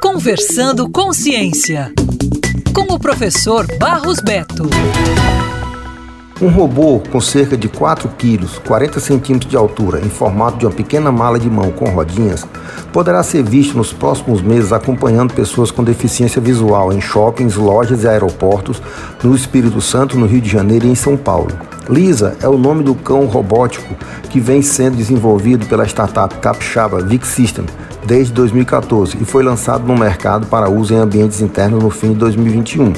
Conversando com Ciência, com o professor Barros Beto. Um robô com cerca de 4 quilos, 40 centímetros de altura, em formato de uma pequena mala de mão com rodinhas, poderá ser visto nos próximos meses acompanhando pessoas com deficiência visual em shoppings, lojas e aeroportos no Espírito Santo, no Rio de Janeiro e em São Paulo. Lisa é o nome do cão robótico que vem sendo desenvolvido pela startup Capixaba Vic System desde 2014 e foi lançado no mercado para uso em ambientes internos no fim de 2021.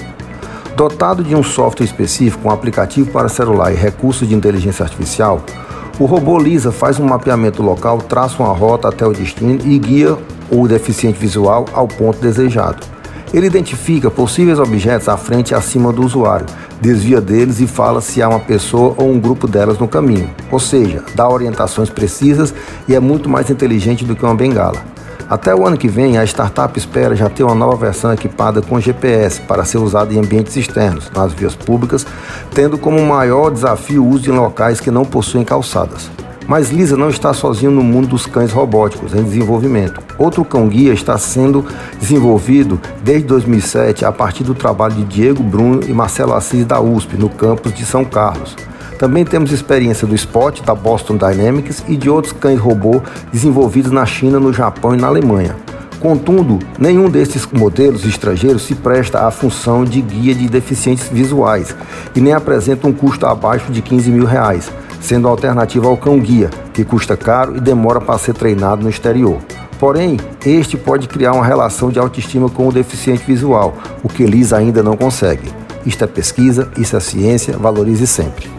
Dotado de um software específico, um aplicativo para celular e recursos de inteligência artificial, o robô Lisa faz um mapeamento local, traça uma rota até o destino e guia o deficiente visual ao ponto desejado. Ele identifica possíveis objetos à frente e acima do usuário, desvia deles e fala se há uma pessoa ou um grupo delas no caminho. Ou seja, dá orientações precisas e é muito mais inteligente do que uma bengala. Até o ano que vem, a startup espera já ter uma nova versão equipada com GPS para ser usada em ambientes externos, nas vias públicas, tendo como maior desafio o uso em locais que não possuem calçadas. Mas Lisa não está sozinho no mundo dos cães robóticos em desenvolvimento. Outro cão-guia está sendo desenvolvido desde 2007 a partir do trabalho de Diego Bruno e Marcelo Assis da USP, no campus de São Carlos. Também temos experiência do Spot, da Boston Dynamics e de outros cães robô desenvolvidos na China, no Japão e na Alemanha. Contudo, nenhum desses modelos estrangeiros se presta à função de guia de deficientes visuais e nem apresenta um custo abaixo de 15 mil reais, sendo alternativa ao cão-guia, que custa caro e demora para ser treinado no exterior. Porém, este pode criar uma relação de autoestima com o deficiente visual, o que Lisa ainda não consegue. Isto é pesquisa, isso é ciência, valorize sempre.